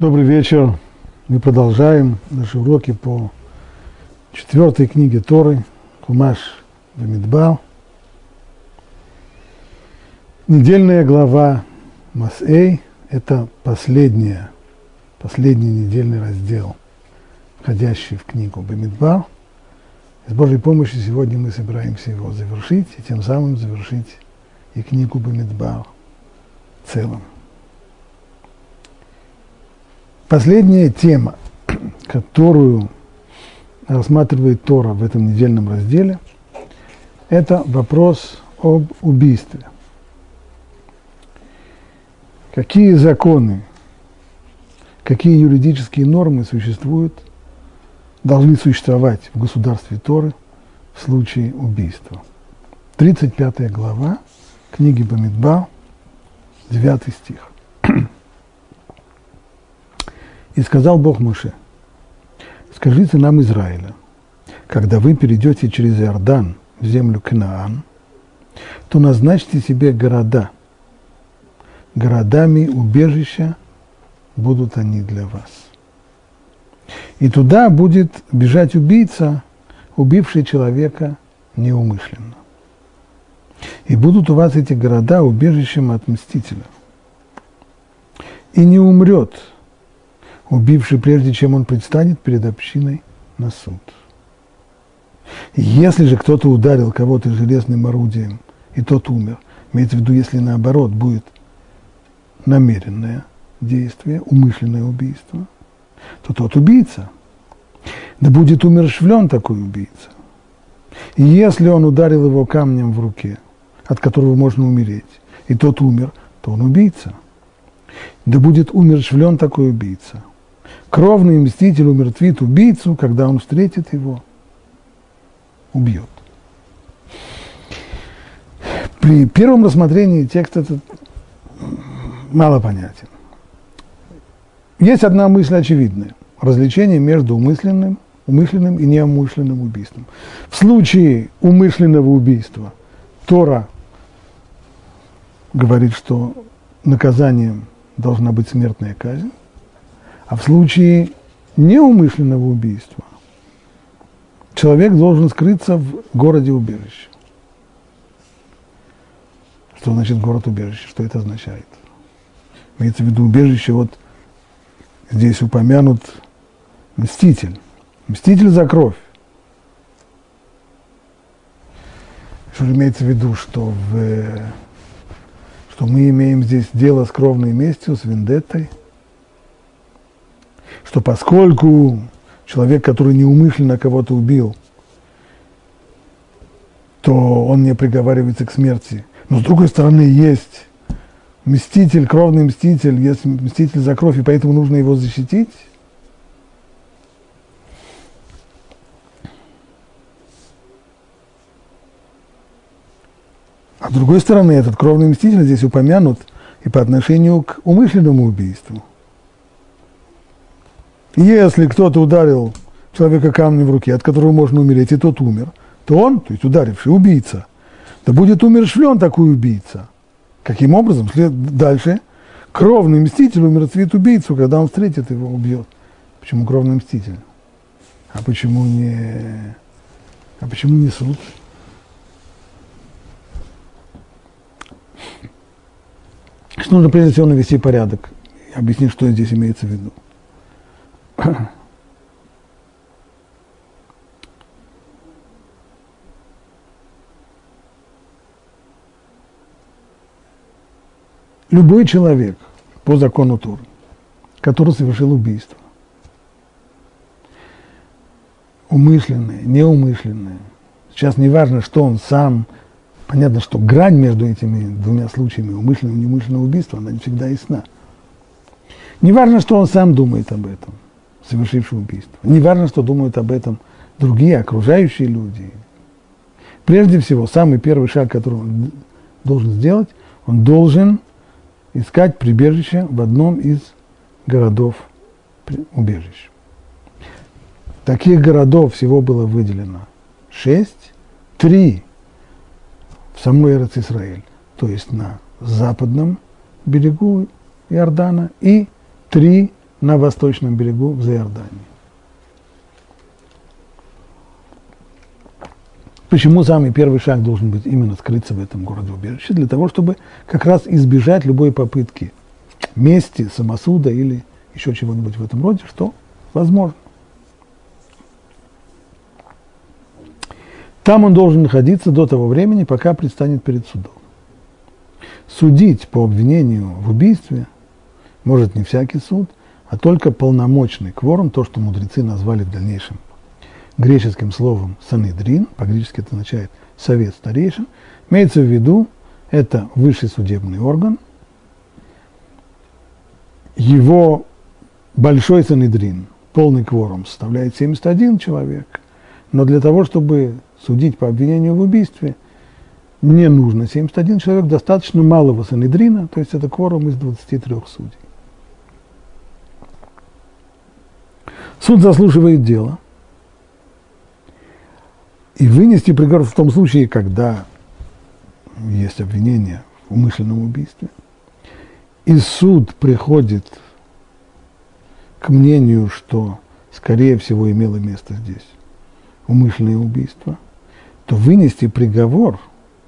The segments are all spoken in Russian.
Добрый вечер. Мы продолжаем наши уроки по четвертой книге Торы, Кумаш Бамидбал. Недельная глава Масэй – это последняя, последний недельный раздел, входящий в книгу Бамидбал. С Божьей помощью сегодня мы собираемся его завершить и тем самым завершить и книгу Бамидбал целом. Последняя тема, которую рассматривает Тора в этом недельном разделе, это вопрос об убийстве. Какие законы, какие юридические нормы существуют, должны существовать в государстве Торы в случае убийства. 35 глава книги Бамидба, 9 стих. И сказал Бог Моше, скажите нам Израиля, когда вы перейдете через Иордан в землю Кнаан, то назначьте себе города. Городами убежища будут они для вас. И туда будет бежать убийца, убивший человека неумышленно. И будут у вас эти города убежищем от мстителя. И не умрет – убивший прежде, чем он предстанет перед общиной на суд. Если же кто-то ударил кого-то железным орудием, и тот умер, имеется в виду, если наоборот будет намеренное действие, умышленное убийство, то тот убийца, да будет умершвлен такой убийца. И если он ударил его камнем в руке, от которого можно умереть, и тот умер, то он убийца. Да будет умершвлен такой убийца – кровный мститель умертвит убийцу, когда он встретит его, убьет. При первом рассмотрении текст этот мало понятен. Есть одна мысль очевидная. Развлечение между умысленным, умышленным и неумышленным убийством. В случае умышленного убийства Тора говорит, что наказанием должна быть смертная казнь. А в случае неумышленного убийства человек должен скрыться в городе-убежище. Что значит город-убежище? Что это означает? Имеется в виду убежище, вот здесь упомянут мститель. Мститель за кровь. Что имеется в виду, что, в, что мы имеем здесь дело с кровной местью, с вендеттой – что поскольку человек, который неумышленно кого-то убил, то он не приговаривается к смерти. Но с другой стороны, есть мститель, кровный мститель, есть мститель за кровь, и поэтому нужно его защитить. А с другой стороны, этот кровный мститель здесь упомянут и по отношению к умышленному убийству – если кто-то ударил человека камнем в руке, от которого можно умереть, и тот умер, то он, то есть ударивший, убийца, да будет умершвлен такой убийца. Каким образом? След... Дальше. Кровный мститель умертвит убийцу, когда он встретит его, убьет. Почему кровный мститель? А почему не, а почему не суд? Что нужно прежде всего навести порядок. Объяснить, что здесь имеется в виду. Любой человек по закону Туры, который совершил убийство, умышленное, неумышленное, сейчас не важно, что он сам, понятно, что грань между этими двумя случаями, умышленного и неумышленного убийства, она не всегда ясна. Не важно, что он сам думает об этом совершивший убийство. Не важно, что думают об этом другие окружающие люди. Прежде всего, самый первый шаг, который он должен сделать, он должен искать прибежище в одном из городов убежищ. Таких городов всего было выделено шесть, три в самой Эрец Израиль, то есть на западном берегу Иордана, и три на восточном берегу в Заордании. Почему самый первый шаг должен быть именно скрыться в этом городе убежище? Для того, чтобы как раз избежать любой попытки мести, самосуда или еще чего-нибудь в этом роде, что возможно. Там он должен находиться до того времени, пока предстанет перед судом. Судить по обвинению в убийстве может не всякий суд, а только полномочный кворум, то, что мудрецы назвали в дальнейшем греческим словом санедрин, по-гречески это означает совет старейшин, имеется в виду, это высший судебный орган, его большой санедрин, полный кворум, составляет 71 человек, но для того, чтобы судить по обвинению в убийстве, не нужно 71 человек, достаточно малого санедрина, то есть это кворум из 23 судей. Суд заслуживает дела – и вынести приговор в том случае, когда есть обвинение в умышленном убийстве, и суд приходит к мнению, что, скорее всего, имело место здесь умышленное убийство, то вынести приговор,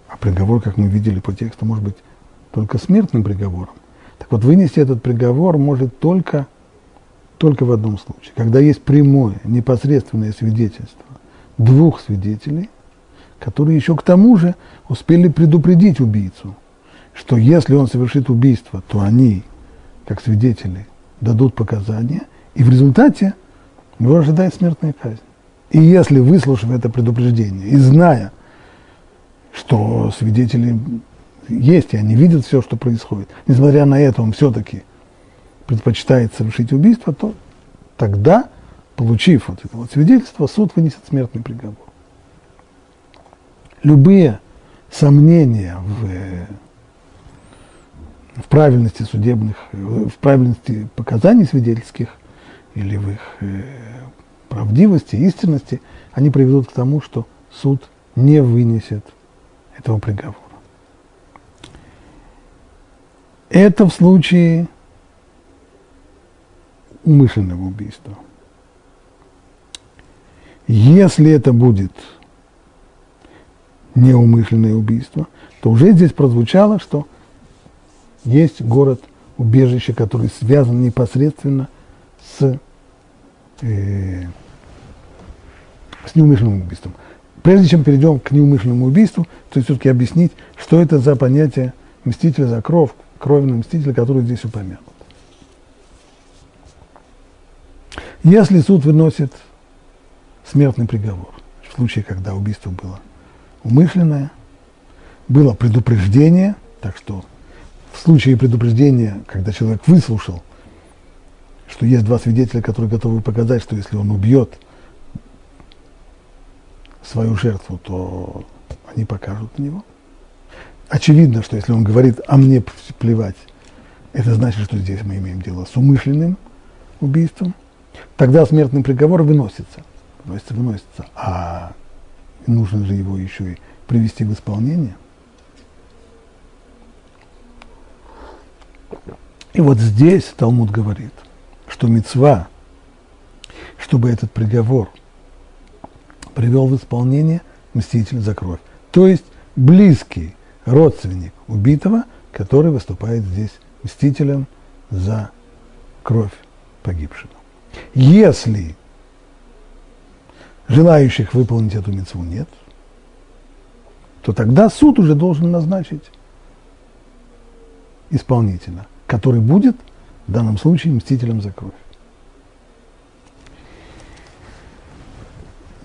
а приговор, как мы видели по тексту, может быть только смертным приговором, так вот вынести этот приговор может только, только в одном случае, когда есть прямое, непосредственное свидетельство двух свидетелей, которые еще к тому же успели предупредить убийцу, что если он совершит убийство, то они, как свидетели, дадут показания, и в результате его ожидает смертная казнь. И если, выслушав это предупреждение и зная, что свидетели есть, и они видят все, что происходит, несмотря на это он все-таки предпочитает совершить убийство, то тогда получив вот это вот свидетельство, суд вынесет смертный приговор. Любые сомнения в, в правильности судебных, в правильности показаний свидетельских или в их э, правдивости, истинности, они приведут к тому, что суд не вынесет этого приговора. Это в случае умышленного убийства – если это будет неумышленное убийство, то уже здесь прозвучало, что есть город-убежище, который связан непосредственно с, э, с неумышленным убийством. Прежде чем перейдем к неумышленному убийству, то все-таки объяснить, что это за понятие мстителя за кровь, кровного мстителя, который здесь упомянут. Если суд выносит смертный приговор. В случае, когда убийство было умышленное, было предупреждение, так что в случае предупреждения, когда человек выслушал, что есть два свидетеля, которые готовы показать, что если он убьет свою жертву, то они покажут на него. Очевидно, что если он говорит, а мне плевать, это значит, что здесь мы имеем дело с умышленным убийством, тогда смертный приговор выносится – выносится, выносится, а нужно же его еще и привести в исполнение. И вот здесь Талмуд говорит, что мецва, чтобы этот приговор привел в исполнение мститель за кровь. То есть близкий родственник убитого, который выступает здесь мстителем за кровь погибшего. Если желающих выполнить эту мецву нет, то тогда суд уже должен назначить исполнителя, который будет в данном случае мстителем за кровь.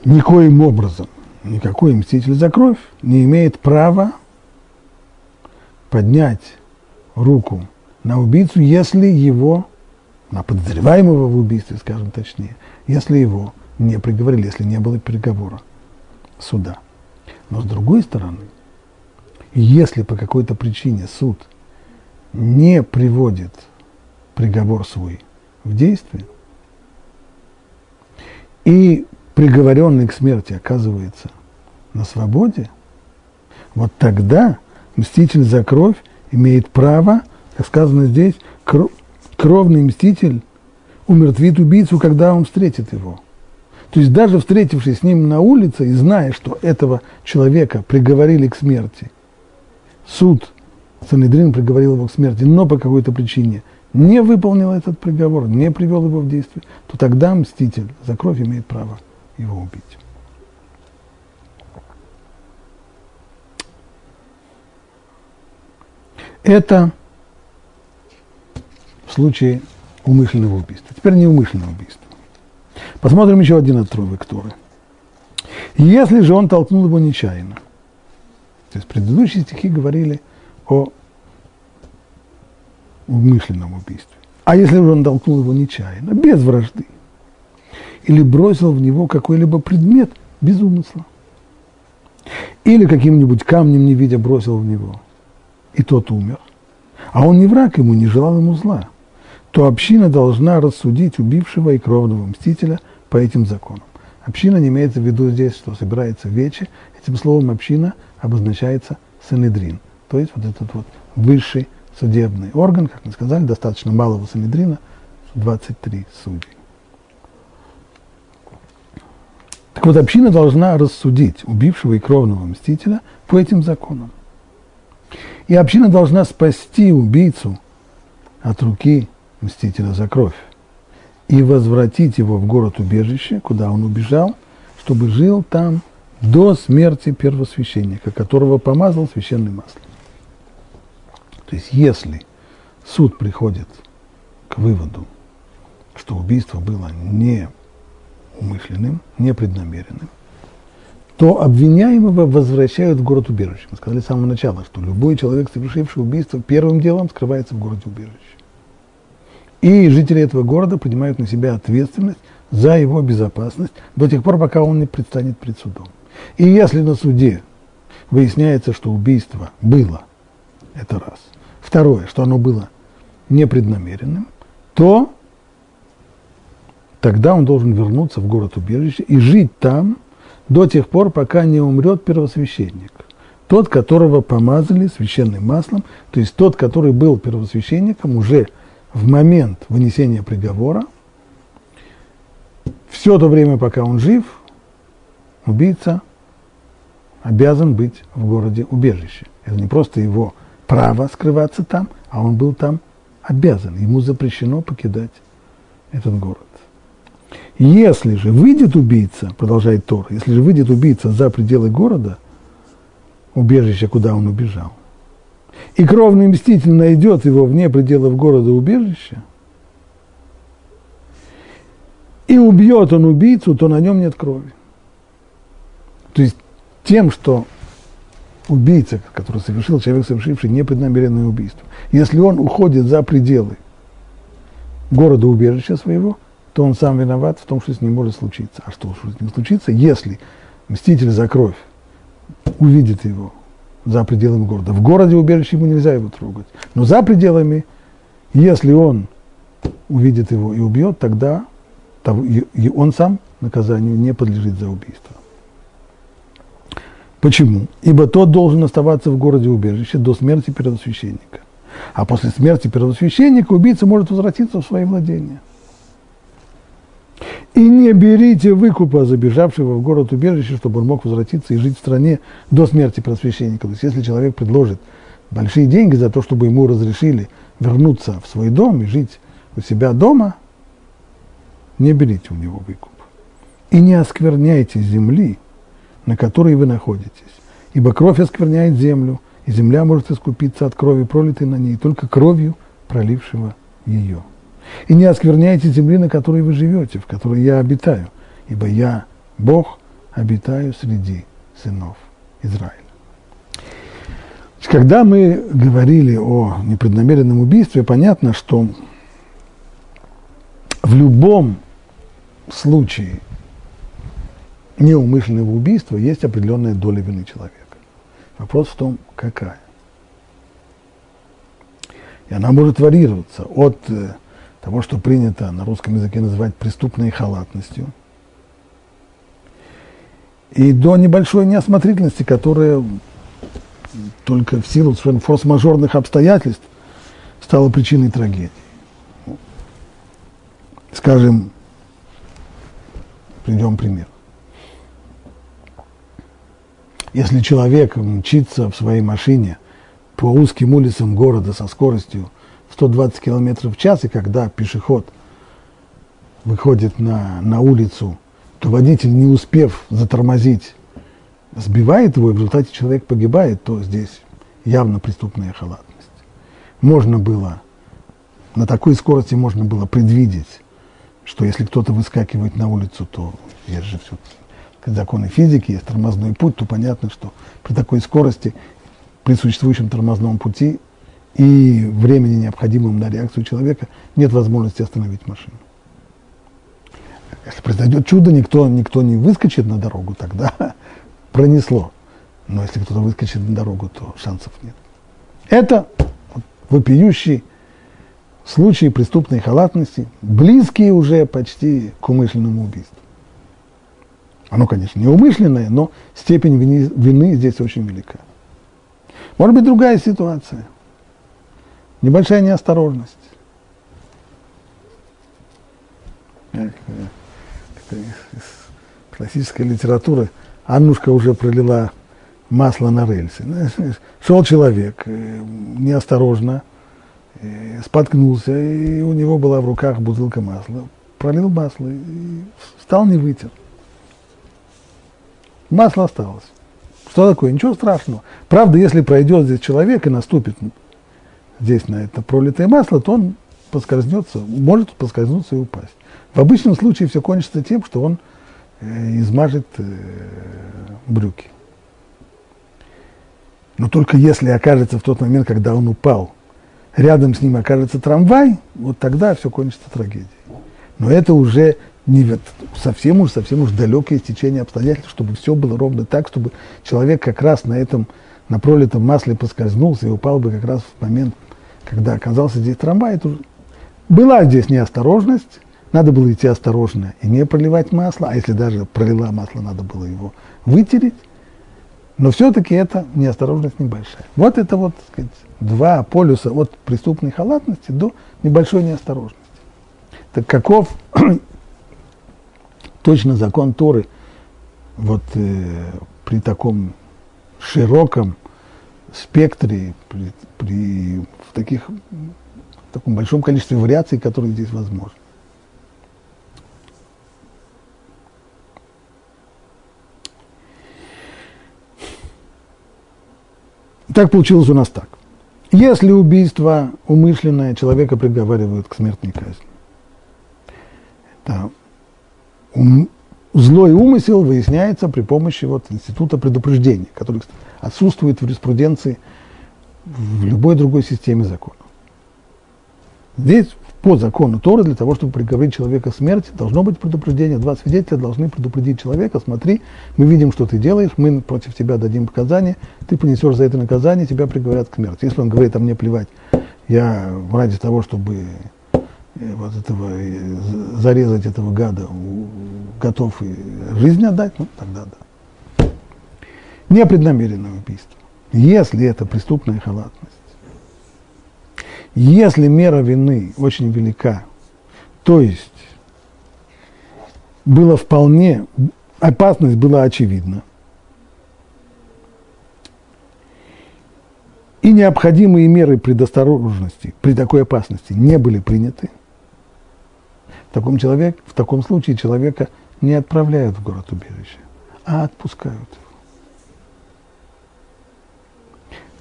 Никоим образом никакой мститель за кровь не имеет права поднять руку на убийцу, если его, на подозреваемого в убийстве, скажем точнее, если его не приговорили, если не было приговора суда. Но с другой стороны, если по какой-то причине суд не приводит приговор свой в действие, и приговоренный к смерти оказывается на свободе, вот тогда мститель за кровь имеет право, как сказано здесь, кровный мститель умертвит убийцу, когда он встретит его. То есть даже встретившись с ним на улице и зная, что этого человека приговорили к смерти, суд Санедрин приговорил его к смерти, но по какой-то причине не выполнил этот приговор, не привел его в действие, то тогда мститель за кровь имеет право его убить. Это в случае умышленного убийства. Теперь неумышленного убийства. Посмотрим еще один отрывок Торы. Если же он толкнул его нечаянно, то есть предыдущие стихи говорили о умышленном убийстве. А если же он толкнул его нечаянно, без вражды, или бросил в него какой-либо предмет без умысла, или каким-нибудь камнем не видя бросил в него – и тот умер, а он не враг ему, не желал ему зла, то община должна рассудить убившего и кровного мстителя по этим законам. Община не имеется в виду здесь, что собирается вече. Этим словом община обозначается санедрин, то есть вот этот вот высший судебный орган, как мы сказали, достаточно малого санедрина, 23 судей. Так вот, община должна рассудить убившего и кровного мстителя по этим законам. И община должна спасти убийцу от руки мстителя за кровь и возвратить его в город-убежище, куда он убежал, чтобы жил там до смерти первосвященника, которого помазал священным маслом. То есть если суд приходит к выводу, что убийство было не умышленным, непреднамеренным, то обвиняемого возвращают в город убежище. Мы сказали с самого начала, что любой человек, совершивший убийство, первым делом скрывается в городе убежище. И жители этого города принимают на себя ответственность за его безопасность до тех пор, пока он не предстанет пред судом. И если на суде выясняется, что убийство было, это раз. Второе, что оно было непреднамеренным, то тогда он должен вернуться в город убежище и жить там, до тех пор, пока не умрет первосвященник. Тот, которого помазали священным маслом, то есть тот, который был первосвященником уже в момент вынесения приговора, все то время, пока он жив, убийца обязан быть в городе убежище. Это не просто его право скрываться там, а он был там обязан. Ему запрещено покидать этот город. Если же выйдет убийца, продолжает Тор, если же выйдет убийца за пределы города, убежища, куда он убежал, и кровный мститель найдет его вне пределов города убежища, и убьет он убийцу, то на нем нет крови. То есть тем, что убийца, который совершил, человек, совершивший непреднамеренное убийство, если он уходит за пределы города убежища своего – то он сам виноват в том, что с ним может случиться. А что с ним случится, если мститель за кровь увидит его за пределами города. В городе убежище ему нельзя его трогать. Но за пределами, если он увидит его и убьет, тогда он сам наказанию не подлежит за убийство. Почему? Ибо тот должен оставаться в городе убежище до смерти первосвященника. А после смерти первосвященника убийца может возвратиться в свои владения – и не берите выкупа забежавшего в город убежище, чтобы он мог возвратиться и жить в стране до смерти просвященника. То есть если человек предложит большие деньги за то, чтобы ему разрешили вернуться в свой дом и жить у себя дома, не берите у него выкуп. И не оскверняйте земли, на которой вы находитесь. Ибо кровь оскверняет землю, и земля может искупиться от крови, пролитой на ней, только кровью пролившего ее. И не оскверняйте земли, на которой вы живете, в которой я обитаю, ибо я, Бог, обитаю среди сынов Израиля. Когда мы говорили о непреднамеренном убийстве, понятно, что в любом случае неумышленного убийства есть определенная доля вины человека. Вопрос в том, какая. И она может варьироваться от э, того, что принято на русском языке называть преступной халатностью, и до небольшой неосмотрительности, которая только в силу совершенно форс-мажорных обстоятельств стала причиной трагедии. Скажем, приведем пример. Если человек мчится в своей машине по узким улицам города со скоростью 120 км в час, и когда пешеход выходит на, на улицу, то водитель, не успев затормозить, сбивает его, и в результате человек погибает, то здесь явно преступная халатность. Можно было, на такой скорости можно было предвидеть, что если кто-то выскакивает на улицу, то есть же все законы физики, есть тормозной путь, то понятно, что при такой скорости, при существующем тормозном пути и времени, необходимом на реакцию человека, нет возможности остановить машину. Если произойдет чудо, никто, никто не выскочит на дорогу, тогда пронесло. Но если кто-то выскочит на дорогу, то шансов нет. Это вопиющий случай преступной халатности, близкие уже почти к умышленному убийству. Оно, конечно, не умышленное, но степень вины, вины здесь очень велика. Может быть, другая ситуация. Небольшая неосторожность. Из классической литературы Аннушка уже пролила масло на рельсы. Шел человек э, неосторожно, э, споткнулся, и у него была в руках бутылка масла. Пролил масло и встал, не вытер. Масло осталось. Что такое? Ничего страшного. Правда, если пройдет здесь человек и наступит здесь на это пролитое масло, то он поскользнется, может поскользнуться и упасть. В обычном случае все кончится тем, что он э, измажет э, брюки. Но только если окажется в тот момент, когда он упал, рядом с ним окажется трамвай, вот тогда все кончится трагедией. Но это уже не, совсем уж, совсем уж далекое стечение обстоятельств, чтобы все было ровно так, чтобы человек как раз на этом, на пролитом масле поскользнулся и упал бы как раз в момент, когда оказался здесь трамвай. Это была здесь неосторожность, надо было идти осторожно и не проливать масло, а если даже пролила масло, надо было его вытереть. Но все-таки это неосторожность небольшая. Вот это вот, так сказать, два полюса от преступной халатности до небольшой неосторожности. Так каков точно закон Торы вот э, при таком широком спектре, при, при в таких, в таком большом количестве вариаций, которые здесь возможны. Так получилось у нас так. Если убийство умышленное, человека приговаривают к смертной казни. Это ум, злой умысел выясняется при помощи вот института предупреждения, который отсутствует в юриспруденции в любой другой системе закона. Здесь по закону Торы для того, чтобы приговорить человека к смерти, должно быть предупреждение. Два свидетеля должны предупредить человека, смотри, мы видим, что ты делаешь, мы против тебя дадим показания, ты понесешь за это наказание, тебя приговорят к смерти. Если он говорит, а мне плевать, я ради того, чтобы вот этого, зарезать этого гада, готов и жизнь отдать, ну тогда да. Непреднамеренное убийство. Если это преступная халатность, если мера вины очень велика, то есть было вполне, опасность была очевидна, и необходимые меры предосторожности при такой опасности не были приняты, в таком, человек, в таком случае человека не отправляют в город убежище, а отпускают.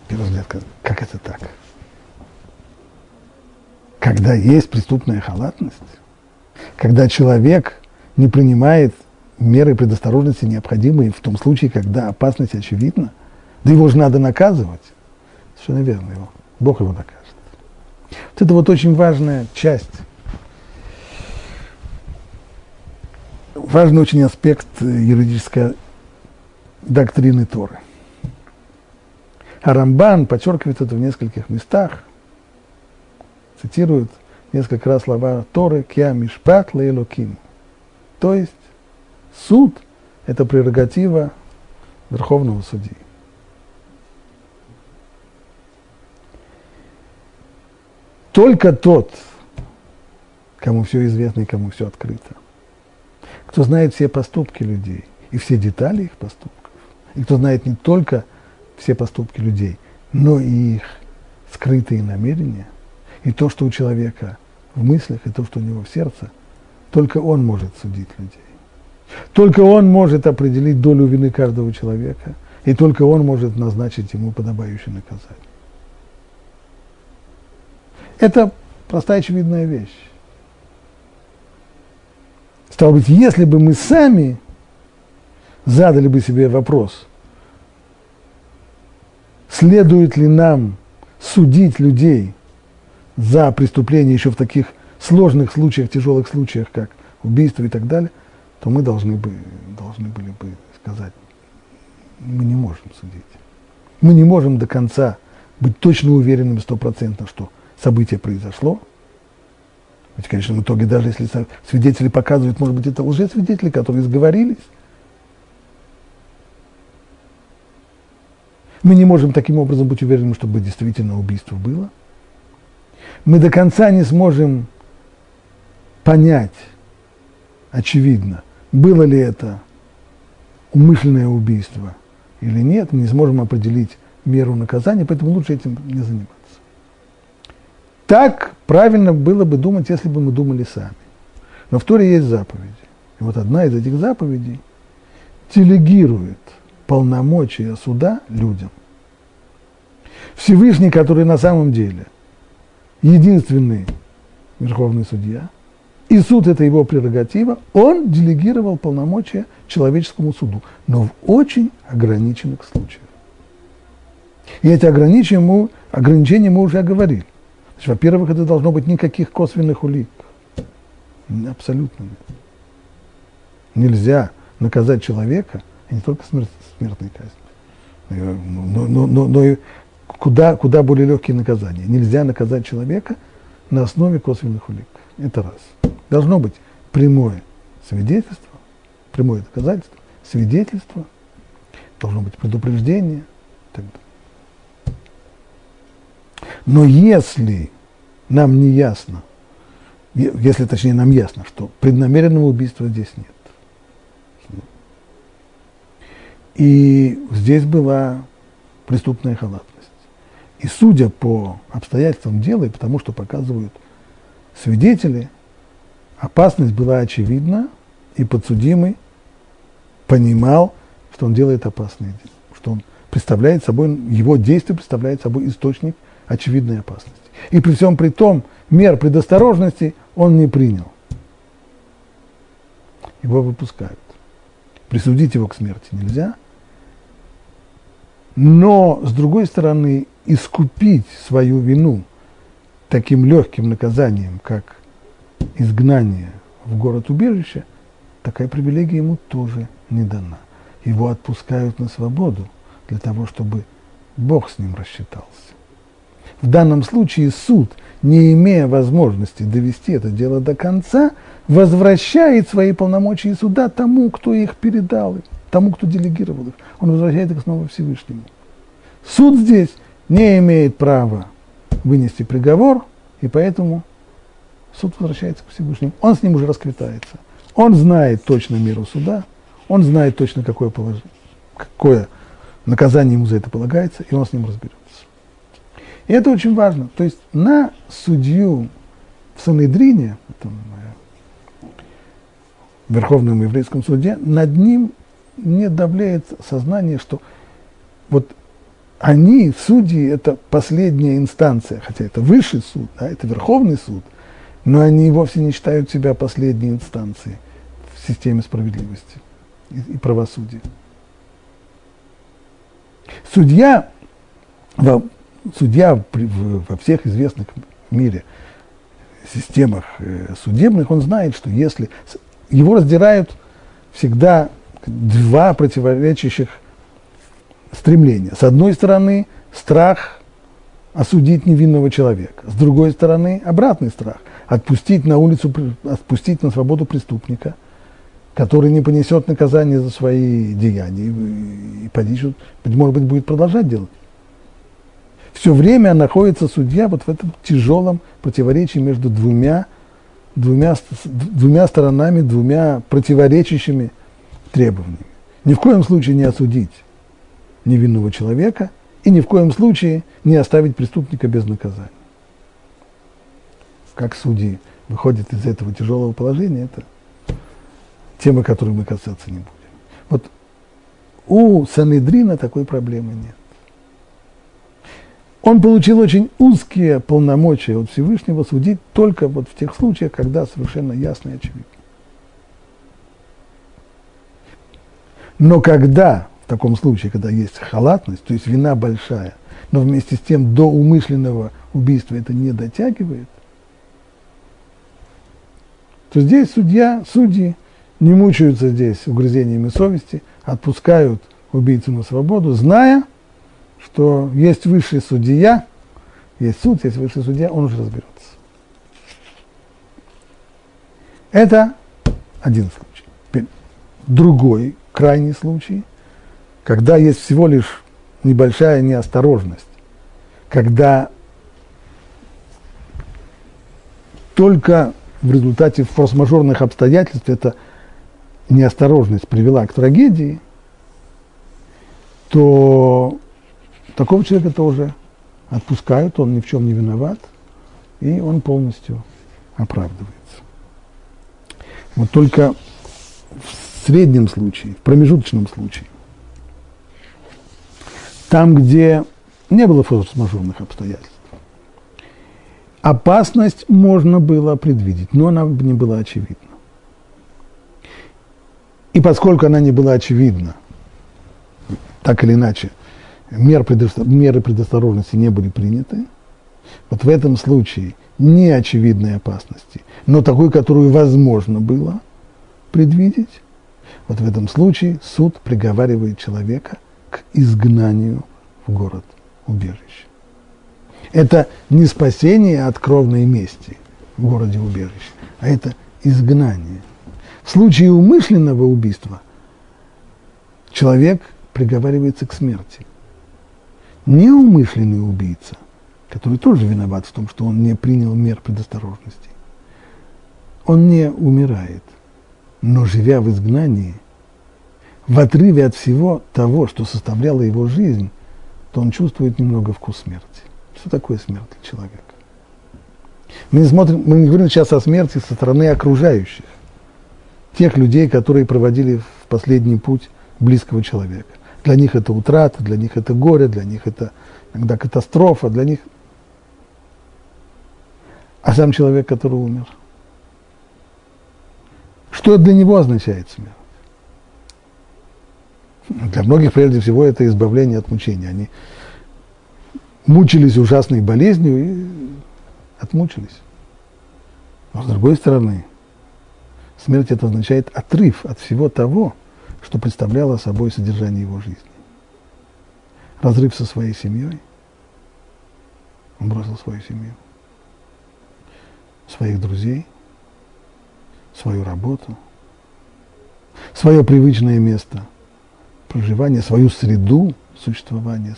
Первый взгляд, как это так? когда есть преступная халатность, когда человек не принимает меры предосторожности необходимые в том случае, когда опасность очевидна, да его же надо наказывать. Совершенно верно его. Бог его накажет. Вот это вот очень важная часть, важный очень аспект юридической доктрины Торы. А Рамбан подчеркивает это в нескольких местах – цитирует несколько раз слова Торы «Кья мишпат лейлоким». То есть суд – это прерогатива Верховного Судьи. Только тот, кому все известно и кому все открыто. Кто знает все поступки людей и все детали их поступков. И кто знает не только все поступки людей, но и их скрытые намерения, и то, что у человека в мыслях, и то, что у него в сердце, только он может судить людей. Только он может определить долю вины каждого человека, и только он может назначить ему подобающее наказание. Это простая очевидная вещь. Стало быть, если бы мы сами задали бы себе вопрос, следует ли нам судить людей за преступления еще в таких сложных случаях, тяжелых случаях, как убийство и так далее, то мы должны, бы, должны были бы сказать, мы не можем судить. Мы не можем до конца быть точно уверенными стопроцентно, что событие произошло. Ведь, в итоге, даже если свидетели показывают, может быть, это уже свидетели, которые сговорились. Мы не можем таким образом быть уверенными, чтобы действительно убийство было. Мы до конца не сможем понять, очевидно, было ли это умышленное убийство или нет, мы не сможем определить меру наказания, поэтому лучше этим не заниматься. Так правильно было бы думать, если бы мы думали сами. Но в Торе есть заповеди. И вот одна из этих заповедей делегирует полномочия суда людям. Всевышний, который на самом деле единственный верховный судья – и суд – это его прерогатива, он делегировал полномочия человеческому суду, но в очень ограниченных случаях. И эти ограничения мы, ограничения мы уже говорили. Во-первых, это должно быть никаких косвенных улик. Абсолютно нет. Нельзя наказать человека, и не только смерть, смертной казнью, но, но, но, но и куда, куда более легкие наказания. Нельзя наказать человека на основе косвенных улик. Это раз. Должно быть прямое свидетельство, прямое доказательство, свидетельство, должно быть предупреждение. Так далее. Но если нам не ясно, если точнее нам ясно, что преднамеренного убийства здесь нет. И здесь была преступная халатность. И судя по обстоятельствам дела, и потому что показывают свидетели, опасность была очевидна, и подсудимый понимал, что он делает опасные дела, что он представляет собой, его действие представляет собой источник очевидной опасности. И при всем при том, мер предосторожности он не принял. Его выпускают. Присудить его к смерти нельзя. Но, с другой стороны, искупить свою вину таким легким наказанием, как изгнание в город-убежище, такая привилегия ему тоже не дана. Его отпускают на свободу для того, чтобы Бог с ним рассчитался. В данном случае суд, не имея возможности довести это дело до конца, возвращает свои полномочия суда тому, кто их передал, тому, кто делегировал их. Он возвращает их снова Всевышнему. Суд здесь не имеет права вынести приговор, и поэтому суд возвращается к Всевышнему. Он с ним уже расквитается. Он знает точно меру суда, он знает точно, какое, положение, какое наказание ему за это полагается, и он с ним разберется. И это очень важно. То есть на судью в Санедрине, этом, э, в Верховном еврейском суде, над ним не давляет сознание, что вот они, судьи, это последняя инстанция, хотя это высший суд, да, это Верховный суд, но они вовсе не считают себя последней инстанцией в системе справедливости и, и правосудия. Судья, судья во всех известных в мире системах э, судебных, он знает, что если его раздирают всегда два противоречащих стремление. С одной стороны, страх осудить невинного человека. С другой стороны, обратный страх. Отпустить на улицу, отпустить на свободу преступника, который не понесет наказание за свои деяния и, и подичут, может быть, будет продолжать делать. Все время находится судья вот в этом тяжелом противоречии между двумя, двумя, двумя сторонами, двумя противоречащими требованиями. Ни в коем случае не осудить невинного человека и ни в коем случае не оставить преступника без наказания. Как судьи выходят из этого тяжелого положения, это тема, которой мы касаться не будем. Вот у Санедрина такой проблемы нет. Он получил очень узкие полномочия от Всевышнего судить только вот в тех случаях, когда совершенно ясно и очевидно. Но когда, в таком случае, когда есть халатность, то есть вина большая, но вместе с тем до умышленного убийства это не дотягивает, то здесь судья, судьи не мучаются здесь угрызениями совести, отпускают убийцу на свободу, зная, что есть высший судья, есть суд, есть высший судья, он уже разберется. Это один случай. Другой крайний случай, когда есть всего лишь небольшая неосторожность, когда только в результате форс-мажорных обстоятельств эта неосторожность привела к трагедии, то такого человека тоже отпускают, он ни в чем не виноват, и он полностью оправдывается. Вот только в среднем случае, в промежуточном случае, там, где не было форс-мажорных обстоятельств, опасность можно было предвидеть, но она не была очевидна. И поскольку она не была очевидна, так или иначе, мер меры предосторожности не были приняты, вот в этом случае неочевидной опасности, но такой, которую возможно было предвидеть, вот в этом случае суд приговаривает человека к изгнанию в город убежище. Это не спасение от кровной мести в городе убежище, а это изгнание. В случае умышленного убийства человек приговаривается к смерти. Неумышленный убийца, который тоже виноват в том, что он не принял мер предосторожности, он не умирает, но живя в изгнании, в отрыве от всего того, что составляло его жизнь, то он чувствует немного вкус смерти. Что такое смерть для человека? Мы не, смотрим, мы не говорим сейчас о смерти со стороны окружающих, тех людей, которые проводили в последний путь близкого человека. Для них это утрата, для них это горе, для них это иногда катастрофа, для них... А сам человек, который умер, что для него означает смерть? Для многих, прежде всего, это избавление от мучения. Они мучились ужасной болезнью и отмучились. Но с другой стороны, смерть это означает отрыв от всего того, что представляло собой содержание его жизни. Разрыв со своей семьей. Он бросил свою семью, своих друзей, свою работу, свое привычное место проживания, свою среду существования.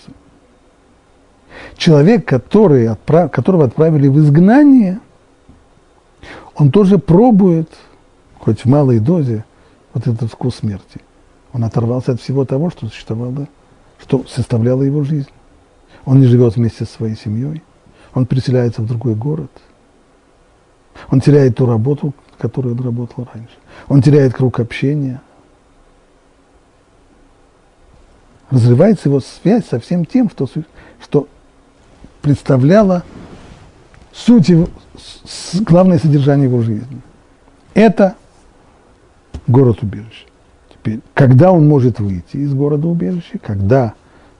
Человек, который отправ, которого отправили в изгнание, он тоже пробует, хоть в малой дозе, вот этот вкус смерти – он оторвался от всего того, что существовало, что составляло его жизнь. Он не живет вместе со своей семьей, он переселяется в другой город, он теряет ту работу, которую он работал раньше, он теряет круг общения, разрывается его связь со всем тем, что, что представляло суть его, главное содержание его жизни. Это город-убежище. Теперь, когда он может выйти из города убежища, когда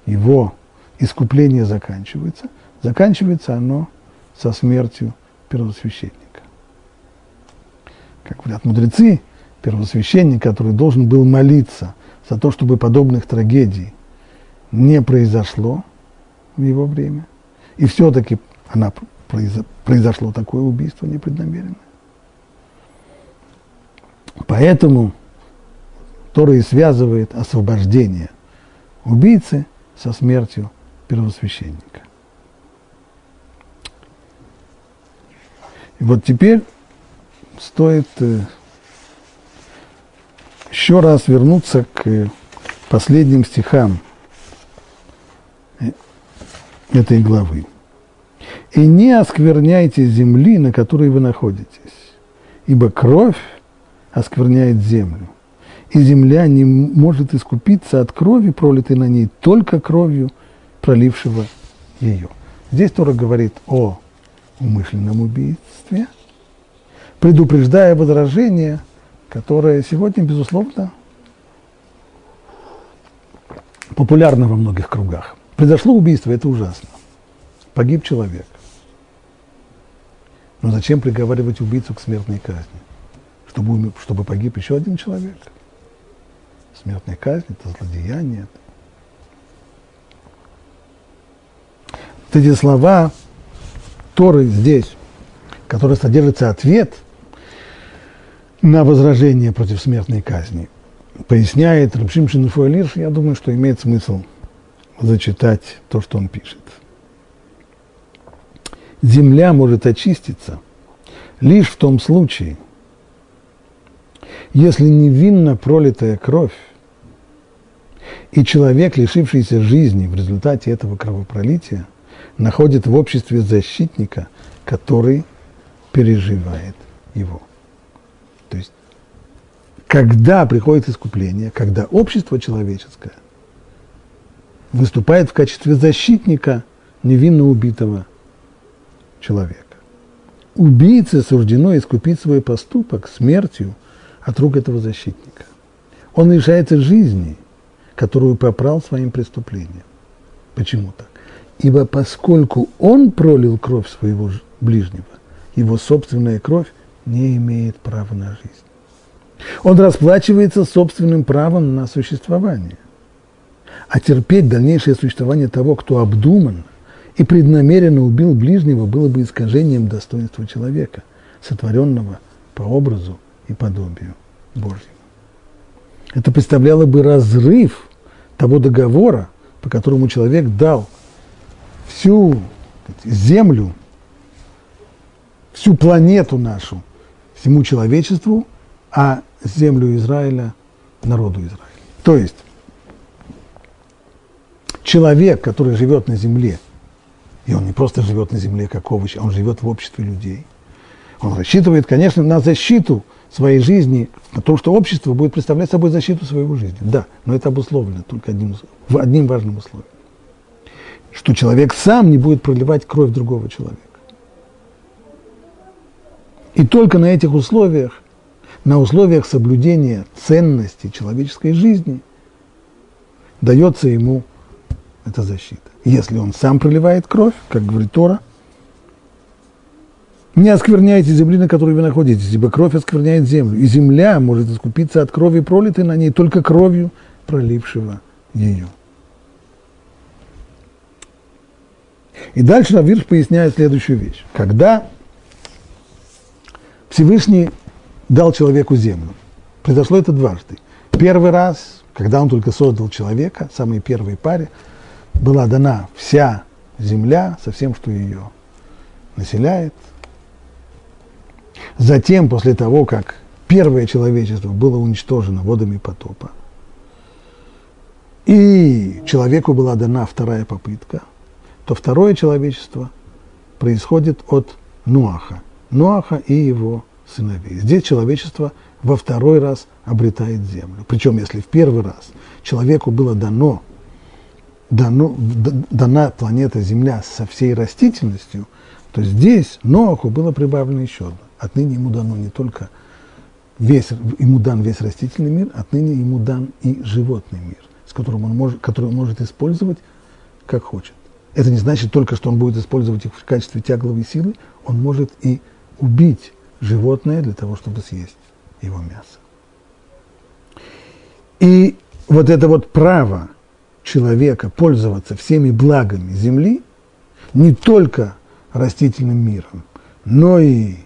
его искупление заканчивается, заканчивается оно со смертью первосвященника. Как говорят мудрецы, первосвященник, который должен был молиться за то, чтобы подобных трагедий не произошло в его время, и все-таки она произошло такое убийство непреднамеренное. Поэтому который связывает освобождение убийцы со смертью первосвященника. И вот теперь стоит э, еще раз вернуться к последним стихам этой главы. «И не оскверняйте земли, на которой вы находитесь, ибо кровь оскверняет землю, и земля не может искупиться от крови, пролитой на ней, только кровью пролившего ее». Здесь Тора говорит о умышленном убийстве, предупреждая возражение, которое сегодня, безусловно, популярно во многих кругах. Произошло убийство, это ужасно. Погиб человек. Но зачем приговаривать убийцу к смертной казни? Чтобы, чтобы погиб еще один человек? Смертная казнь – это злодеяние. Вот эти слова Торы здесь, которые содержится ответ на возражение против смертной казни, поясняет Рабшим Шинфуэлирш, я думаю, что имеет смысл зачитать то, что он пишет. Земля может очиститься лишь в том случае, если невинно пролитая кровь и человек, лишившийся жизни в результате этого кровопролития, находит в обществе защитника, который переживает его. То есть, когда приходит искупление, когда общество человеческое выступает в качестве защитника невинно убитого человека. Убийце суждено искупить свой поступок смертью от рук этого защитника. Он лишается жизни, которую попрал своим преступлением. Почему так? Ибо поскольку он пролил кровь своего ближнего, его собственная кровь не имеет права на жизнь. Он расплачивается собственным правом на существование. А терпеть дальнейшее существование того, кто обдуманно и преднамеренно убил ближнего, было бы искажением достоинства человека, сотворенного по образу и подобию Божьему. Это представляло бы разрыв того договора, по которому человек дал всю землю, всю планету нашу, всему человечеству, а землю Израиля народу Израиля. То есть человек, который живет на земле, и он не просто живет на земле как овощ, а он живет в обществе людей. Он рассчитывает, конечно, на защиту своей жизни, на то, что общество будет представлять собой защиту своего жизни. Да, но это обусловлено только одним, одним важным условием что человек сам не будет проливать кровь другого человека. И только на этих условиях, на условиях соблюдения ценности человеческой жизни, дается ему эта защита. Если он сам проливает кровь, как говорит Тора, не оскверняйте земли, на которой вы находитесь, ибо кровь оскверняет землю, и земля может искупиться от крови, пролитой на ней только кровью пролившего ее. И дальше Равирш поясняет следующую вещь. Когда Всевышний дал человеку землю, произошло это дважды. Первый раз, когда он только создал человека, самой первой паре, была дана вся земля со всем, что ее населяет. Затем, после того, как первое человечество было уничтожено водами потопа, и человеку была дана вторая попытка – то второе человечество происходит от Нуаха. Нуаха и его сыновей. Здесь человечество во второй раз обретает землю. Причем, если в первый раз человеку было дано, дано дана планета Земля со всей растительностью, то здесь Ноаху было прибавлено еще одно. Отныне ему дано не только весь, ему дан весь растительный мир, отныне ему дан и животный мир, с которым он может, который он может использовать как хочет. Это не значит только, что он будет использовать их в качестве тягловой силы, он может и убить животное для того, чтобы съесть его мясо. И вот это вот право человека пользоваться всеми благами земли, не только растительным миром, но и,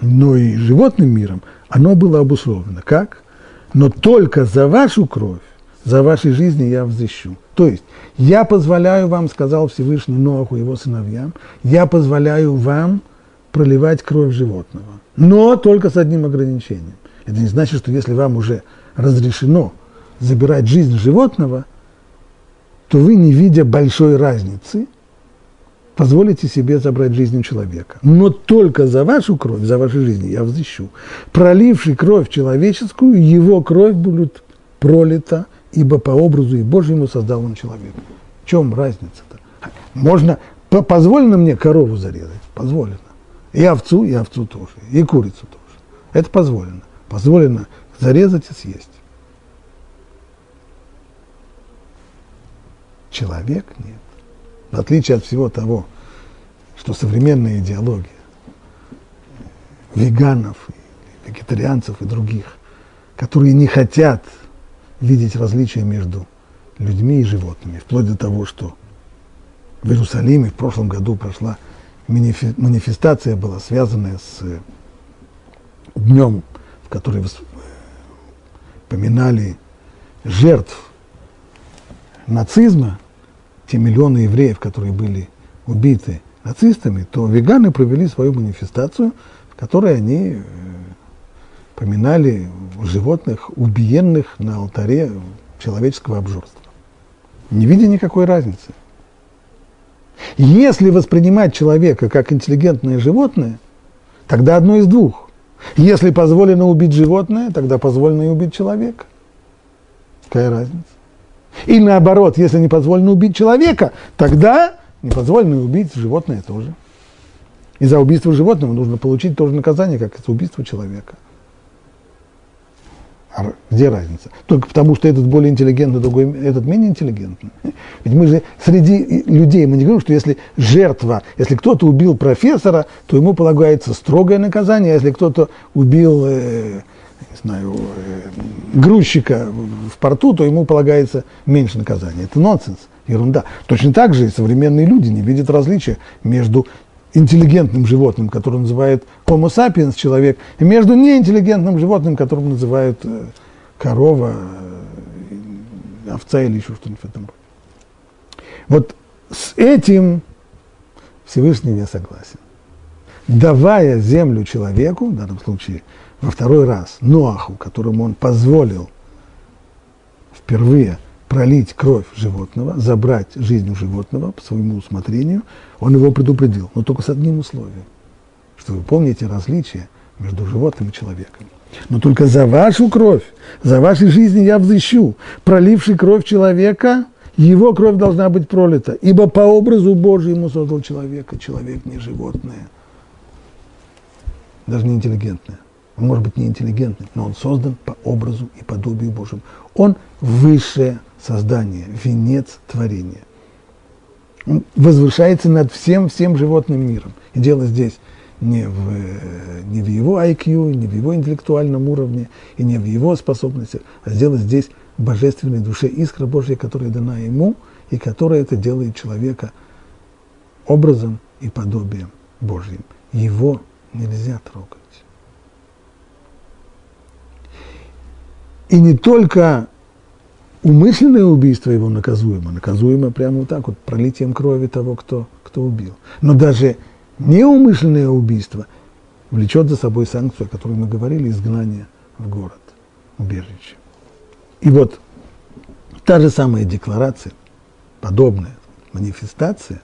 но и животным миром, оно было обусловлено. Как? Но только за вашу кровь, за вашей жизни я взыщу. То есть, я позволяю вам, сказал Всевышний Ноху его сыновьям, я позволяю вам проливать кровь животного. Но только с одним ограничением. Это не значит, что если вам уже разрешено забирать жизнь животного, то вы, не видя большой разницы, позволите себе забрать жизнь человека. Но только за вашу кровь, за вашу жизнь я взыщу. Проливший кровь человеческую, его кровь будет пролита, ибо по образу и Божьему создал он человека. В чем разница-то? Можно, позволено мне корову зарезать? Позволено. И овцу, и овцу тоже, и курицу тоже. Это позволено. Позволено зарезать и съесть. Человек нет. В отличие от всего того, что современная идеология веганов, вегетарианцев и других, которые не хотят видеть различия между людьми и животными, вплоть до того, что в Иерусалиме в прошлом году прошла манифестация, была связанная с днем, в который поминали жертв нацизма, те миллионы евреев, которые были убиты нацистами, то веганы провели свою манифестацию, в которой они э, поминали животных, убиенных на алтаре человеческого обжорства, не видя никакой разницы. Если воспринимать человека как интеллигентное животное, тогда одно из двух. Если позволено убить животное, тогда позволено и убить человека. Какая разница? И наоборот, если не позволено убить человека, тогда не позволено убить животное тоже. И за убийство животного нужно получить то же наказание, как и за убийство человека. А где разница? Только потому, что этот более интеллигентный, другой этот менее интеллигентный. Ведь мы же среди людей, мы не говорим, что если жертва, если кто-то убил профессора, то ему полагается строгое наказание, а если кто-то убил э, не знаю, э, грузчика в порту, то ему полагается меньше наказания. Это нонсенс, ерунда. Точно так же и современные люди не видят различия между интеллигентным животным, которое называют Homo sapiens, человек, и между неинтеллигентным животным, которым называют э, корова, э, овца или еще что-нибудь в этом роде. Вот с этим Всевышний не согласен. Давая землю человеку, в данном случае – во второй раз Ноаху, которому он позволил впервые пролить кровь животного, забрать жизнь у животного по своему усмотрению, он его предупредил, но только с одним условием, что вы помните различия между животным и человеком. Но только за вашу кровь, за ваши жизни я взыщу. Проливший кровь человека, его кровь должна быть пролита, ибо по образу Божьему создал человека, человек не животное, даже не интеллигентное. Он может быть неинтеллигентный, но он создан по образу и подобию Божьему. Он высшее создание, венец творения. Он возвышается над всем, всем животным миром. И дело здесь не в, не в его IQ, не в его интеллектуальном уровне, и не в его способностях, а дело здесь в божественной душе искра Божья, которая дана ему, и которая это делает человека образом и подобием Божьим. Его нельзя трогать. И не только умышленное убийство его наказуемо, наказуемо прямо вот так вот, пролитием крови того, кто, кто убил. Но даже неумышленное убийство влечет за собой санкцию, о которой мы говорили, изгнание в город, убежище. И вот та же самая декларация, подобная манифестация,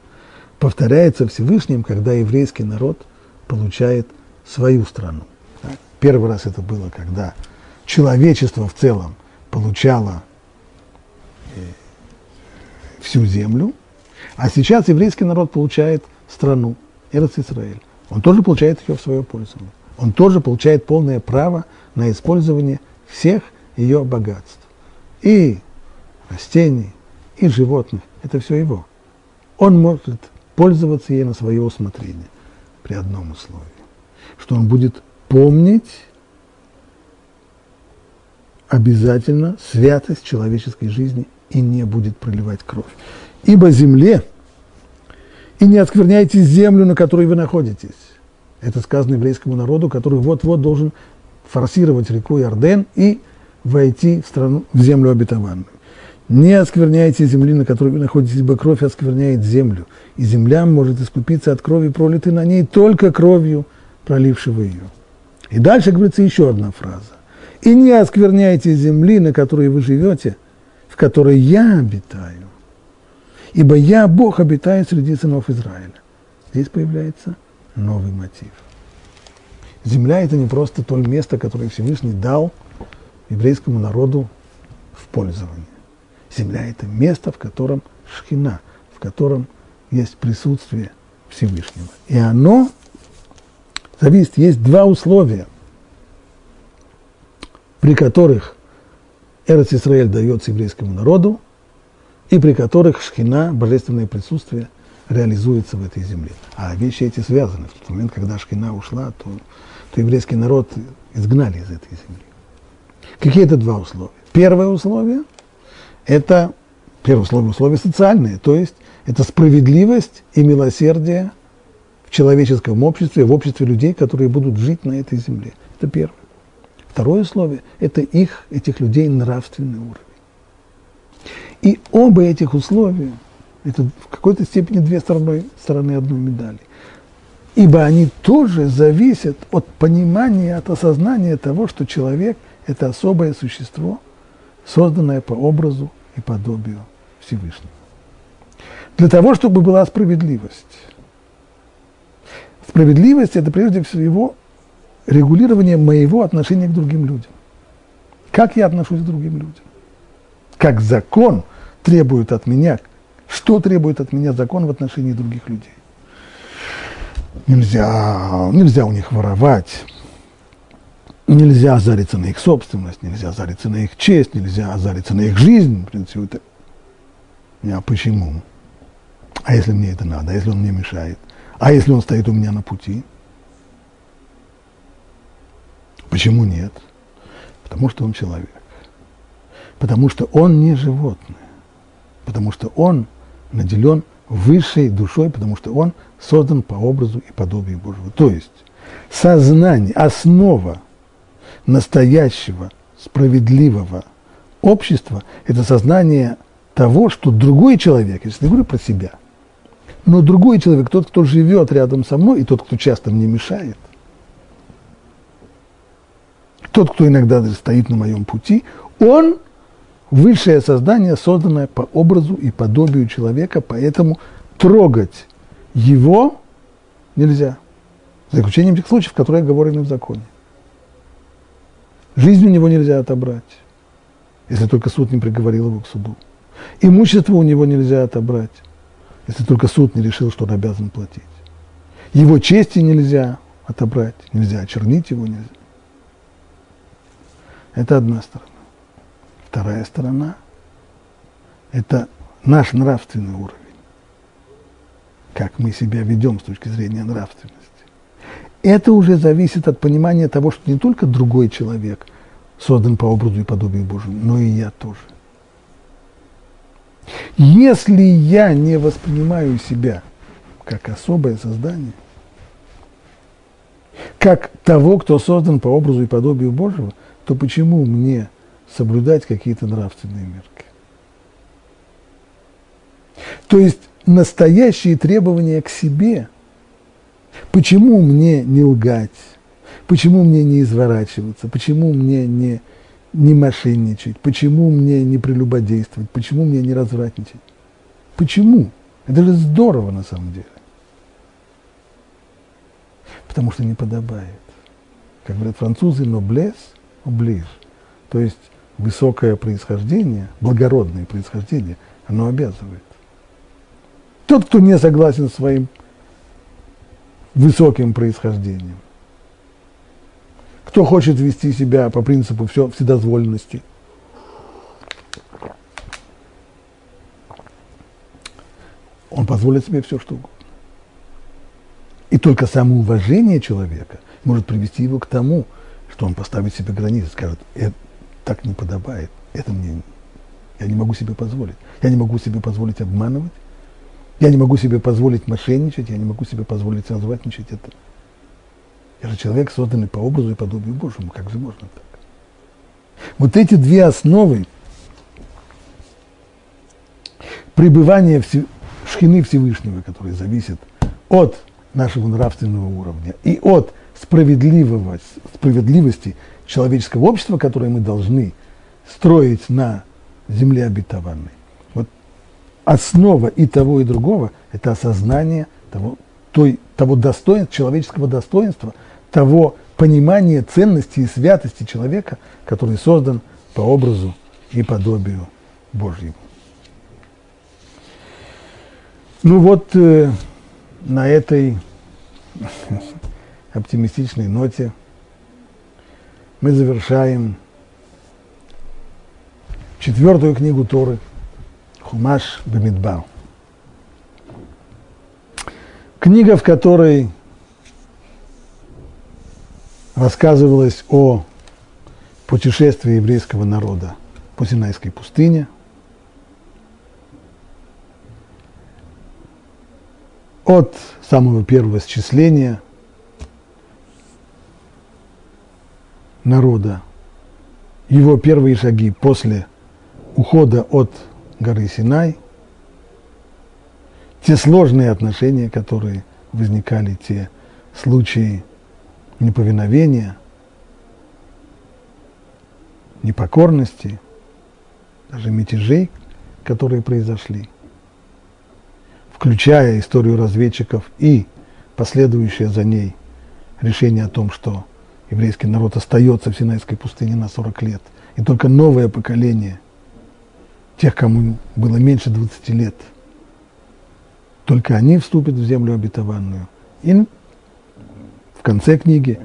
повторяется Всевышним, когда еврейский народ получает свою страну. Первый раз это было, когда человечество в целом получало э, всю землю, а сейчас еврейский народ получает страну, Эрц Израиль. Он тоже получает ее в свое пользование. Он тоже получает полное право на использование всех ее богатств. И растений, и животных. Это все его. Он может пользоваться ей на свое усмотрение при одном условии, что он будет помнить обязательно святость человеческой жизни и не будет проливать кровь. Ибо земле, и не оскверняйте землю, на которой вы находитесь. Это сказано еврейскому народу, который вот-вот должен форсировать реку Иорден и войти в, страну, в землю обетованную. Не оскверняйте земли, на которой вы находитесь, ибо кровь оскверняет землю, и земля может искупиться от крови, пролитой на ней только кровью пролившего ее. И дальше говорится еще одна фраза. «И не оскверняйте земли, на которой вы живете, в которой я обитаю, ибо я, Бог, обитаю среди сынов Израиля». Здесь появляется новый мотив. Земля – это не просто то место, которое Всевышний дал еврейскому народу в пользование. Земля – это место, в котором шхина, в котором есть присутствие Всевышнего. И оно зависит, есть два условия, при которых Эрц Исраэль дается еврейскому народу, и при которых шхина, божественное присутствие, реализуется в этой земле. А вещи эти связаны. В тот момент, когда шхина ушла, то, то еврейский народ изгнали из этой земли. Какие это два условия? Первое условие – это, первое условие, условие социальное, то есть это справедливость и милосердие в человеческом обществе, в обществе людей, которые будут жить на этой земле. Это первое. Второе условие – это их, этих людей, нравственный уровень. И оба этих условия – это в какой-то степени две стороны, стороны одной медали. Ибо они тоже зависят от понимания, от осознания того, что человек – это особое существо, созданное по образу и подобию Всевышнего. Для того, чтобы была справедливость. Справедливость – это прежде всего регулирование моего отношения к другим людям. Как я отношусь к другим людям? Как закон требует от меня, что требует от меня закон в отношении других людей? Нельзя, нельзя у них воровать, нельзя озариться на их собственность, нельзя озариться на их честь, нельзя озариться на их жизнь. В принципе, это... А почему? А если мне это надо? А если он мне мешает? А если он стоит у меня на пути? Почему нет? Потому что он человек. Потому что он не животное. Потому что он наделен высшей душой, потому что он создан по образу и подобию Божьего. То есть сознание, основа настоящего, справедливого общества – это сознание того, что другой человек, если не говорю про себя, но другой человек, тот, кто живет рядом со мной, и тот, кто часто мне мешает, тот, кто иногда стоит на моем пути, он высшее создание, созданное по образу и подобию человека, поэтому трогать его нельзя. За исключением тех случаев, которые оговорены в законе. Жизнь у него нельзя отобрать, если только суд не приговорил его к суду. Имущество у него нельзя отобрать, если только суд не решил, что он обязан платить. Его чести нельзя отобрать, нельзя очернить его, нельзя. Это одна сторона. Вторая сторона – это наш нравственный уровень. Как мы себя ведем с точки зрения нравственности. Это уже зависит от понимания того, что не только другой человек создан по образу и подобию Божьему, но и я тоже. Если я не воспринимаю себя как особое создание, как того, кто создан по образу и подобию Божьего, то почему мне соблюдать какие-то нравственные мерки? То есть настоящие требования к себе – Почему мне не лгать? Почему мне не изворачиваться? Почему мне не, не мошенничать? Почему мне не прелюбодействовать? Почему мне не развратничать? Почему? Это же здорово на самом деле. Потому что не подобает. Как говорят французы, noblesse oblige. То есть высокое происхождение, благородное происхождение, оно обязывает. Тот, кто не согласен с своим высоким происхождением. Кто хочет вести себя по принципу все, вседозволенности? Он позволит себе все, что угодно. И только самоуважение человека может привести его к тому, что он поставит себе границы, скажет, это так не подобает, это мне, я не могу себе позволить. Я не могу себе позволить обманывать, я не могу себе позволить мошенничать, я не могу себе позволить развратничать. Это... Я же человек, созданный по образу и подобию Божьему. Как же можно так? Вот эти две основы, пребывание в шхины Всевышнего, который зависит от нашего нравственного уровня и от справедливости, справедливости человеческого общества, которое мы должны строить на земле обетованной. Вот основа и того, и другого – это осознание того, той, того достоинства, человеческого достоинства, того понимания ценности и святости человека, который создан по образу и подобию Божьему. Ну вот э, на этой оптимистичной ноте мы завершаем четвертую книгу Торы Хумаш Бамидбар. Книга, в которой рассказывалось о путешествии еврейского народа по Синайской пустыне – от самого первого счисления народа, его первые шаги после ухода от горы Синай, те сложные отношения, которые возникали, те случаи неповиновения, непокорности, даже мятежей, которые произошли – включая историю разведчиков и последующее за ней решение о том, что еврейский народ остается в Синайской пустыне на 40 лет, и только новое поколение тех, кому было меньше 20 лет, только они вступят в землю обетованную. И в конце книги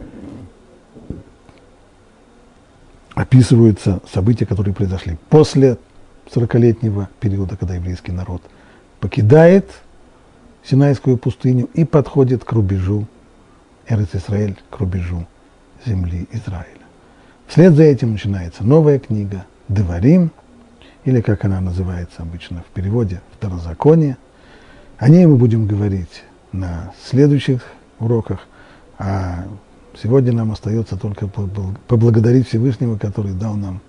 описываются события, которые произошли после 40-летнего периода, когда еврейский народ покидает Синайскую пустыню и подходит к рубежу. Эрец Исраэль, к рубежу земли Израиля. Вслед за этим начинается новая книга Деварим, или как она называется обычно в переводе Второзаконие. О ней мы будем говорить на следующих уроках, а сегодня нам остается только поблагодарить Всевышнего, который дал нам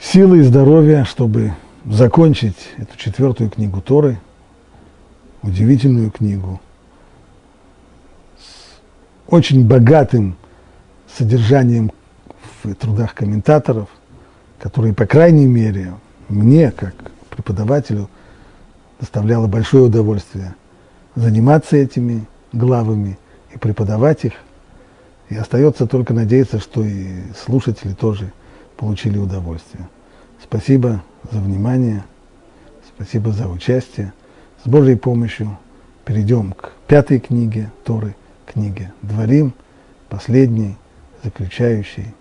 силы и здоровье, чтобы закончить эту четвертую книгу Торы – удивительную книгу очень богатым содержанием в трудах комментаторов, которые, по крайней мере, мне, как преподавателю, доставляло большое удовольствие заниматься этими главами и преподавать их. И остается только надеяться, что и слушатели тоже получили удовольствие. Спасибо за внимание, спасибо за участие. С Божьей помощью перейдем к пятой книге Торы, книге Дворим, последней, заключающей,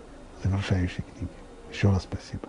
завершающей книги. Еще раз спасибо.